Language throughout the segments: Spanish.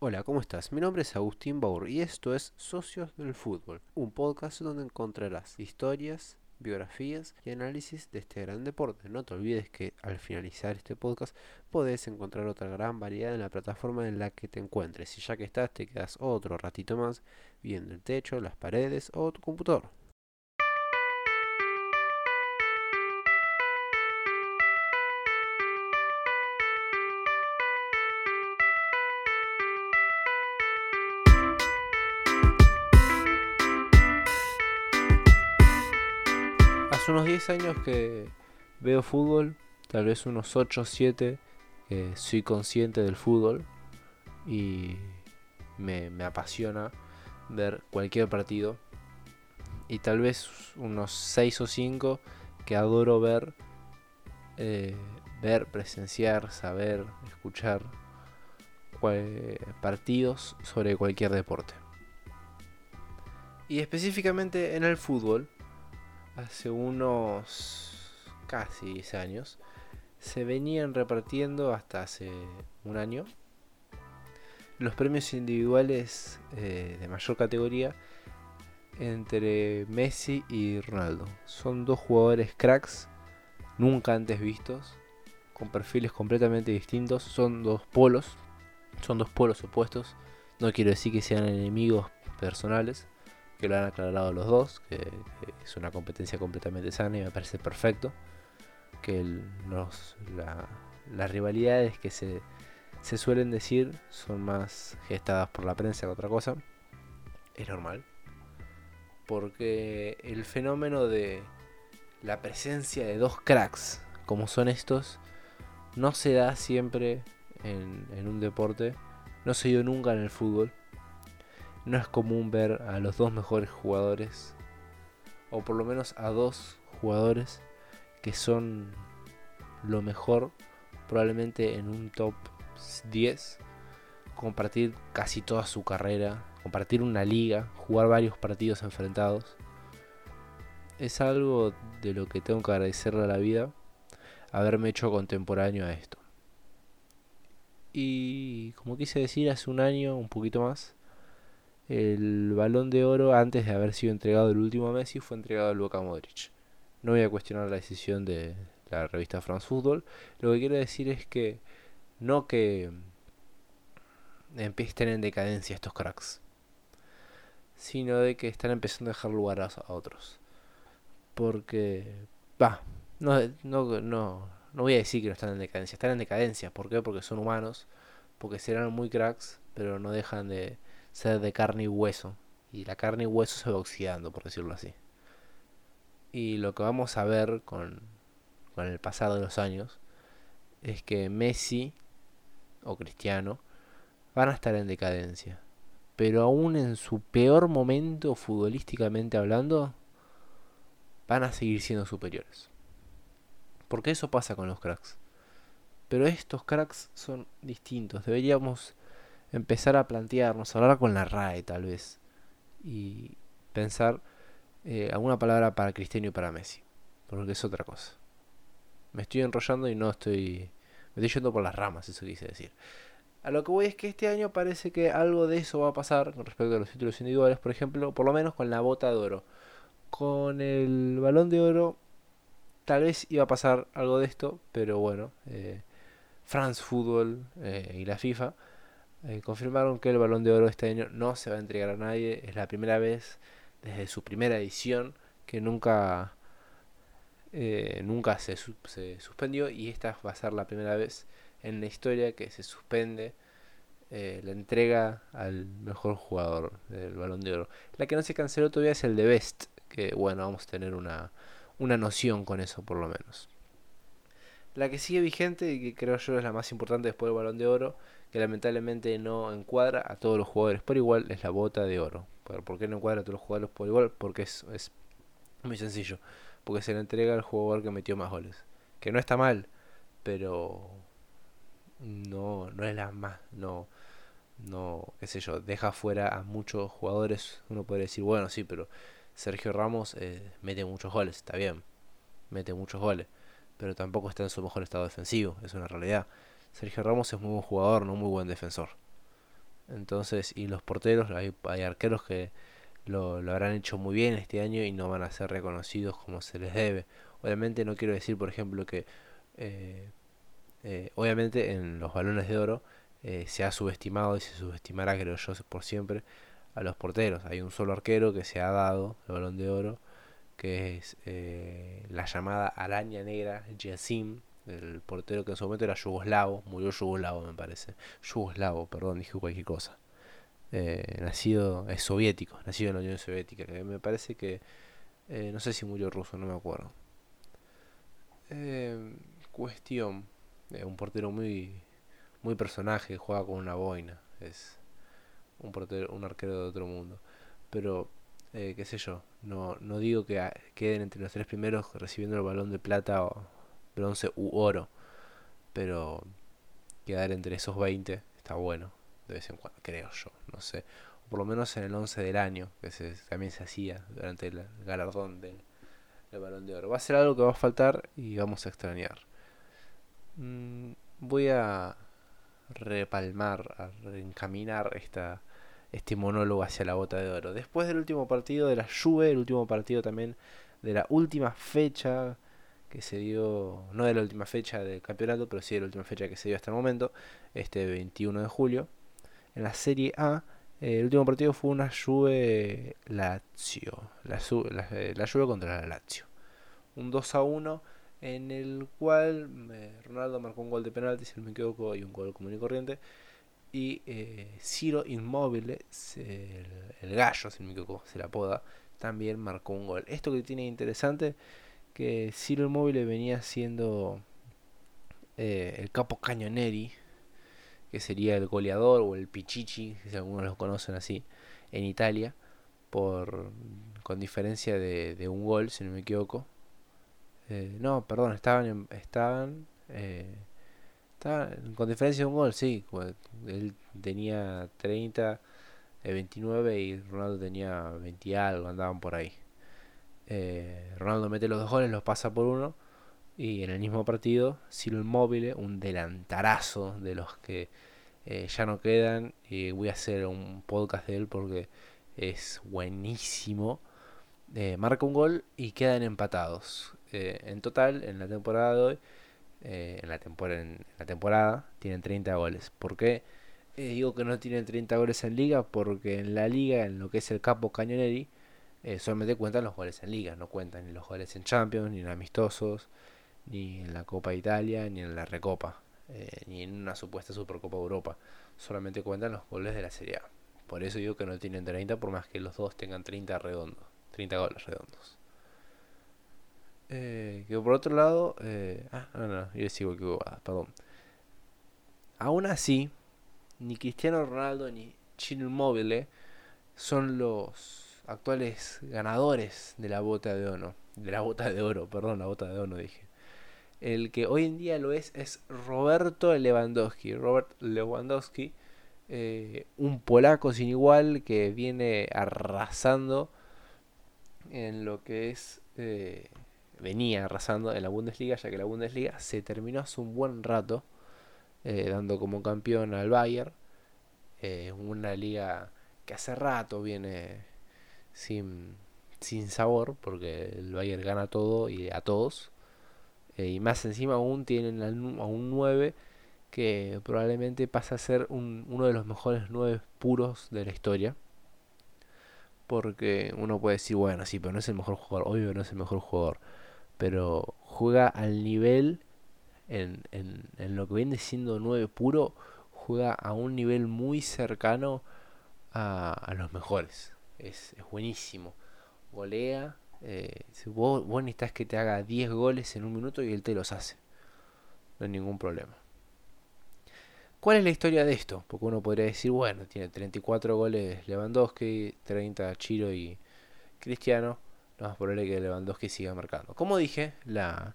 Hola, ¿cómo estás? Mi nombre es Agustín Baur y esto es Socios del Fútbol, un podcast donde encontrarás historias, biografías y análisis de este gran deporte. No te olvides que al finalizar este podcast podés encontrar otra gran variedad en la plataforma en la que te encuentres y ya que estás te quedas otro ratito más viendo el techo, las paredes o tu computador. Hace unos 10 años que veo fútbol, tal vez unos 8 o 7 que soy consciente del fútbol y me, apasiona ver cualquier partido. Y tal vez unos 6 o 5 que adoro ver, eh, ver, presenciar, saber, escuchar partidos sobre cualquier deporte. Y específicamente en el fútbol, hace unos casi 10 años, se venían repartiendo hasta hace un año los premios individuales eh, de mayor categoría entre Messi y Ronaldo. Son dos jugadores cracks, nunca antes vistos, con perfiles completamente distintos, son dos polos, son dos polos opuestos. No quiero decir que sean enemigos personales, que lo han aclarado los dos, que, es una competencia completamente sana y me parece perfecto. Que los, la- las rivalidades que se, se suelen decir son más gestadas por la prensa que otra cosa. Es normal. Porque el fenómeno de la presencia de dos cracks como son estos no se da siempre en, en un deporte. No se dio nunca en el fútbol no es común ver a los dos mejores jugadores, o por lo menos a dos jugadores que son lo mejor, probablemente en un top 10, compartir casi toda su carrera, compartir una liga, jugar varios partidos enfrentados. Es algo de lo que tengo que agradecerle a la vida haberme hecho contemporáneo a esto. Y como quise decir, hace un año, un poquito más, el balón de oro antes de haber sido entregado el último a Messi fue entregado a Luka Modric. No voy a cuestionar la decisión de la revista France Football. Lo que quiero decir es que no que estén en decadencia estos cracks, sino de que están empezando a dejar lugar a, a otros. Porque, va, no, no, no, no voy a decir que no están en decadencia, están en decadencia. ¿Por qué? Porque son humanos, porque serán muy cracks, pero no dejan de ser de carne y hueso. Y la carne y hueso se va oxidando, por decirlo así. Y lo que vamos a ver con, con el pasado de los años es que Messi o Cristiano van a estar en decadencia. Pero aún en su peor momento futbolísticamente hablando, van a seguir siendo superiores. Porque eso pasa con los cracks. Pero estos cracks son distintos. Deberíamos empezar a plantearnos, hablar con la RAE tal vez, y pensar eh, alguna palabra para Cristiano y para Messi, porque es otra cosa. Me estoy enrollando y no estoy... Me estoy yendo por las ramas, eso quise decir. A lo que voy es que este año parece que algo de eso va a pasar con respecto a los títulos individuales, por ejemplo, por lo menos con la bota de oro. Con el balón de oro tal vez iba a pasar algo de esto, pero bueno, eh, France Football eh, y la FIFA eh, confirmaron que el balón de oro este año no se va a entregar a nadie. Es la primera vez desde su primera edición que nunca, eh, nunca se, se suspendió y esta va a ser la primera vez en la historia que se suspende eh, la entrega al mejor jugador del balón de oro. La que no se canceló todavía es el de Best, que bueno, vamos a tener una, una noción con eso por lo menos. La que sigue vigente y que creo yo es la más importante después del balón de oro que lamentablemente no encuadra a todos los jugadores por igual es la bota de oro. ¿Por por qué no encuadra a todos los jugadores por igual? Porque es, es muy sencillo. Porque se le entrega al jugador que metió más goles. Que no está mal, pero no, no es la más, no, no, qué sé yo, deja fuera a muchos jugadores. Uno puede decir, bueno, sí, pero Sergio Ramos eh, mete muchos goles, está bien, mete muchos goles, pero tampoco está en su mejor estado defensivo, es una realidad. Sergio Ramos es muy buen jugador, no muy buen defensor. Entonces, y los porteros, hay, arqueros que lo, lo, habrán hecho muy bien este año y no van a ser reconocidos como se les debe. Obviamente no quiero decir, por ejemplo, que eh, eh, obviamente en los balones de oro eh, se ha subestimado y se subestimará, creo yo, por siempre a los porteros. Hay un solo arquero que se ha dado el balón de oro, que es la llamada araña negra, Jacim, el portero que en su momento era yugoslavo, murió yugoslavo me parece. Yugoslavo, perdón, dije cualquier cosa. nacido, es soviético, nacido en la Unión Soviética, que me parece que, no sé si murió ruso, no me acuerdo. cuestión, un portero muy muy personaje, juega con una boina, es un portero, un arquero de otro mundo. Pero eh, qué sé yo, no, no digo que queden entre los tres primeros recibiendo el balón de plata o bronce u oro, pero quedar entre esos 20 está bueno, de vez en cuando, creo yo, no sé. O por lo menos en el 11 del año, que se, también se hacía durante el galardón del, balón de oro. Va a ser algo que va a faltar y vamos a extrañar. Mm, voy a repalmar, a reencaminar esta, este monólogo hacia la bota de oro. Después del último partido de la Juve, el último partido también de la última fecha que se dio, no de la última fecha del campeonato, pero sí de la última fecha que se dio hasta el momento, este 21 de julio. En la Serie A, el último partido fue una Juve Lazio, la, la, la Juve contra la Lazio. Un 2 a 1 en el cual eh, Ronaldo marcó un gol de penalti, si no me equivoco, y un gol común y corriente. Y eh, Ciro Inmóvil, el, gallo, si no me equivoco, se la apoda, también marcó un gol. Esto que tiene interesante, que Ciro Inmóvil venía siendo eh, el capo cañoneri, que sería el goleador o el pichichi, si algunos lo conocen así, en Italia, por con diferencia de, un gol, si no me equivoco, eh, no, perdón, estaban, estaban, eh, estaban con diferencia de un gol, sí. Él tenía 30, 29 eh, y Ronaldo tenía 20 algo, andaban por ahí. Ronaldo mete los dos goles, los pasa por uno. Y en el mismo partido, Ciro Inmóvil, un delantarazo de los que ya no quedan. Y voy a hacer un podcast de él porque es buenísimo. marca un gol y quedan empatados. Eh, en total, en la temporada de hoy, eh, en, la temporada, tienen 30 goles. ¿Por qué eh, digo que no tienen 30 goles en liga? Porque en la liga, en lo que es el capo Cañoneri, solamente cuentan los goles en liga, no cuentan ni los goles en Champions, ni en amistosos, ni en la Copa Italia, ni en la Recopa, ni en una supuesta Supercopa Europa. Solamente cuentan los goles de la Serie A. Por eso digo que no tienen 30, por más que los dos tengan 30 redondos, 30 goles redondos. Eh, que por otro lado, eh, ah, no, no, yo sigo que perdón. Aún así, ni Cristiano Ronaldo ni Chino Immobile son los actuales ganadores de la bota de oro. De la bota de oro, perdón, la bota de oro dije. El que hoy en día lo es es Roberto Lewandowski. Robert Lewandowski, eh, un polaco sin igual que viene arrasando en lo que es eh, venía arrasando en la Bundesliga, ya que la Bundesliga se terminó hace un buen rato, eh, dando como campeón al Bayern. Una liga que hace rato viene sin, sin sabor, porque el Bayern gana todo y a todos. Eh, y más encima aún tienen a un 9 que probablemente pasa a ser uno de los mejores 9 puros de la historia. Porque uno puede decir, bueno, sí, pero no es el mejor jugador. Obvio no es el mejor jugador pero juega al nivel, en, en, lo que viene siendo 9 puro, juega a un nivel muy cercano a, a los mejores. Es, es, buenísimo. Golea. Eh, vos, vos necesitas que te haga 10 goles en un minuto y él te los hace. No hay ningún problema. ¿Cuál es la historia de esto? Porque uno podría decir, bueno, tiene 34 goles Lewandowski, 30 Chiro y Cristiano no por probable que Lewandowski siga marcando. Como dije, la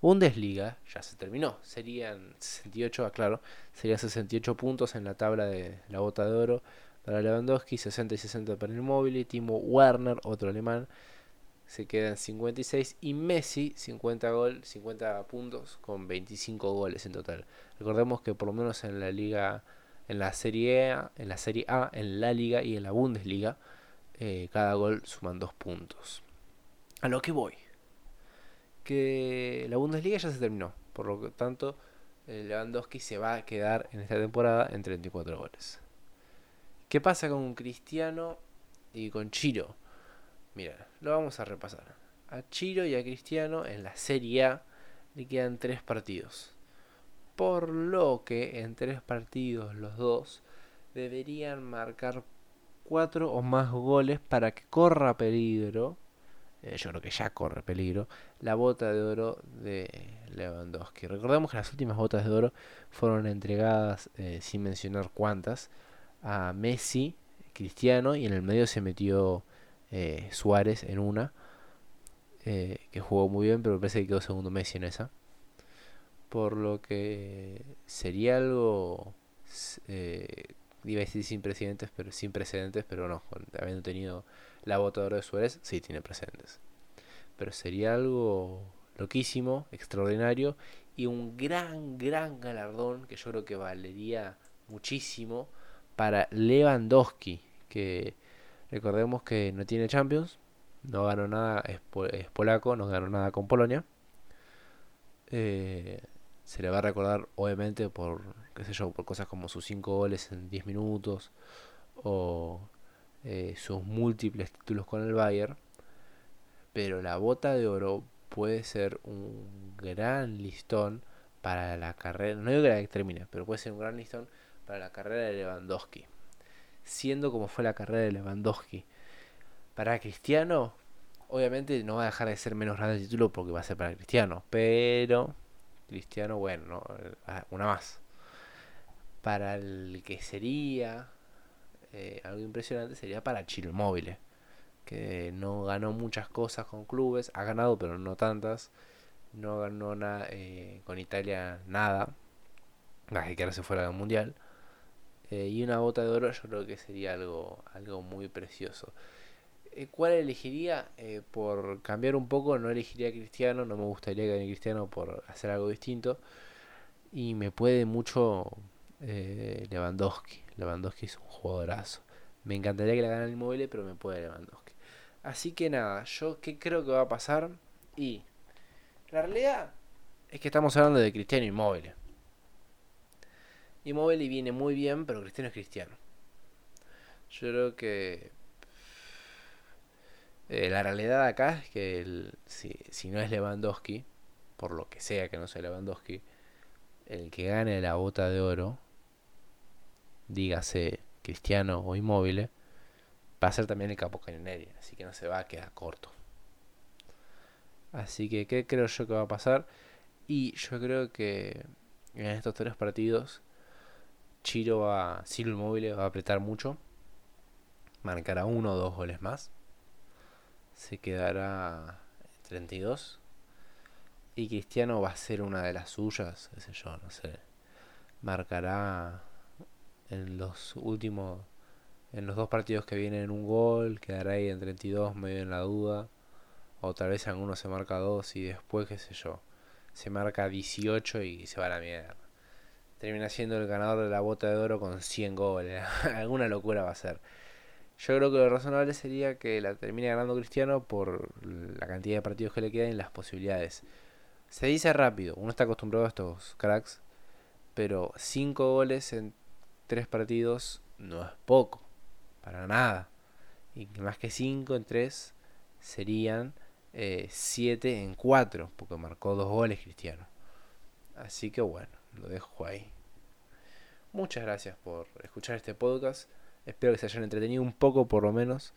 Bundesliga ya se terminó. Serían 68, aclaro, serían 68 puntos en la tabla de la bota de oro para Lewandowski, 60 y 60 para Immobile, Timo Werner, otro alemán, se quedan 56 y Messi 50 gol, 50 puntos con 25 goles en total. Recordemos que por lo menos en la liga en la Serie A, en la Serie A, en la Liga y en la Bundesliga. Eh, cada gol suman dos puntos. A lo que voy. Que la Bundesliga ya se terminó. Por lo tanto, Lewandowski se va a quedar en esta temporada en 34 goles. ¿Qué pasa con Cristiano y con Chiro? Mira, lo vamos a repasar. A Chiro y a Cristiano en la Serie A le quedan tres partidos. Por lo que en tres partidos los dos deberían marcar cuatro o más goles para que corra peligro. Eh, yo creo que ya corre peligro. La bota de oro de Lewandowski. Recordemos que las últimas botas de oro fueron entregadas, eh, sin mencionar cuántas, a Messi, Cristiano, y en el medio se metió eh, Suárez en una. que jugó muy bien, pero parece que quedó segundo Messi en esa por lo que sería algo eh, iba a decir sin precedentes pero sin precedentes pero no habiendo tenido la bota de Suárez sí tiene precedentes pero sería algo loquísimo extraordinario y un gran gran galardón que yo creo que valería muchísimo para Lewandowski que recordemos que no tiene Champions no ganó nada es, polaco no ganó nada con Polonia eh, se le va a recordar obviamente por, qué sé yo, por cosas como sus 5 goles en 10 minutos o eh, sus múltiples títulos con el Bayern. Pero la bota de oro puede ser un gran listón para la carrera, no digo que la termine, pero puede ser un gran listón para la carrera de Lewandowski. Siendo como fue la carrera de Lewandowski. Para Cristiano, obviamente no va a dejar de ser menos grande el título porque va a ser para Cristiano, pero Cristiano, bueno, ah, una más. Para el que sería eh, algo impresionante sería para Chile Móvil, que no ganó muchas cosas con clubes, ha ganado pero no tantas, no ganó nada eh, con Italia nada, más que ahora se fuera del mundial. Eh, y una bota de oro yo creo que sería algo, algo muy precioso. Eh, ¿Cuál elegiría? Eh, por cambiar un poco, no elegiría a Cristiano, no me gustaría que Cristiano por hacer algo distinto. Y me puede mucho Lewandowski. Lewandowski es un jugadorazo. Me encantaría que la gane el inmóvil, pero me puede Lewandowski. Así que nada, yo qué creo que va a pasar. Y la realidad es que estamos hablando de Cristiano Inmóvil. Inmóvil viene muy bien, pero Cristiano es Cristiano. Yo creo que eh, la realidad acá es que si, no es Lewandowski, por lo que sea que no sea Lewandowski, el que gane la bota de oro, dígase Cristiano o Inmóvil, va a ser también el capo Cañoneri, así que no se va a quedar corto. Así que, ¿qué creo yo que va a pasar? Y yo creo que en estos tres partidos, Chiro va, Silo Inmóvil va a apretar mucho, marcará uno o dos goles más se quedará 32. Y Cristiano va a ser una de las suyas, qué sé yo, no sé. Marcará en los últimos, en los dos partidos que vienen un gol, quedará ahí en 32, medio en la duda. O tal vez alguno se marca dos y después, qué sé yo, se marca 18 y se va a la mierda. Termina siendo el ganador de la bota de oro con 100 goles. Alguna locura va a ser. Yo creo que lo razonable sería que la termine ganando Cristiano por la cantidad de partidos que le quedan y las posibilidades. Se dice rápido, uno está acostumbrado a estos cracks, pero 5 goles en 3 partidos no es poco, para nada. Y más que 5 en 3 serían 7 eh, en 4, porque marcó 2 goles Cristiano. Así que bueno, lo dejo ahí. Muchas gracias por escuchar este podcast. Espero que se hayan entretenido un poco por lo menos,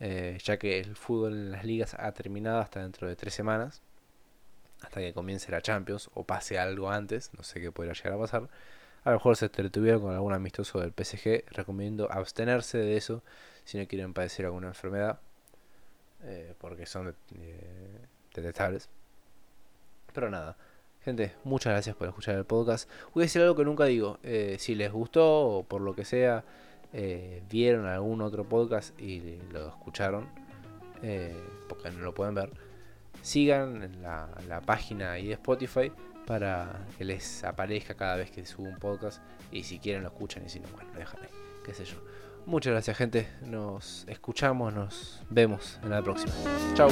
eh, ya que el fútbol en las ligas ha terminado hasta dentro de tres semanas, hasta que comience la Champions o pase algo antes, no sé qué podría llegar a pasar. A lo mejor se entretuvieron con algún amistoso del PSG, recomiendo abstenerse de eso si no quieren padecer alguna enfermedad, eh, porque son eh, detestables. Pero nada, gente, muchas gracias por escuchar el podcast. Voy a decir algo que nunca digo, si les gustó o por lo que sea, eh, vieron algún otro podcast y lo escucharon, eh, porque no lo pueden ver, sigan la, la página ahí de Spotify para que les aparezca cada vez que subo un podcast. Y si quieren lo escuchan y si no, bueno, lo dejan ahí, qué sé yo. Muchas gracias gente, nos escuchamos, nos vemos en la próxima. Chao.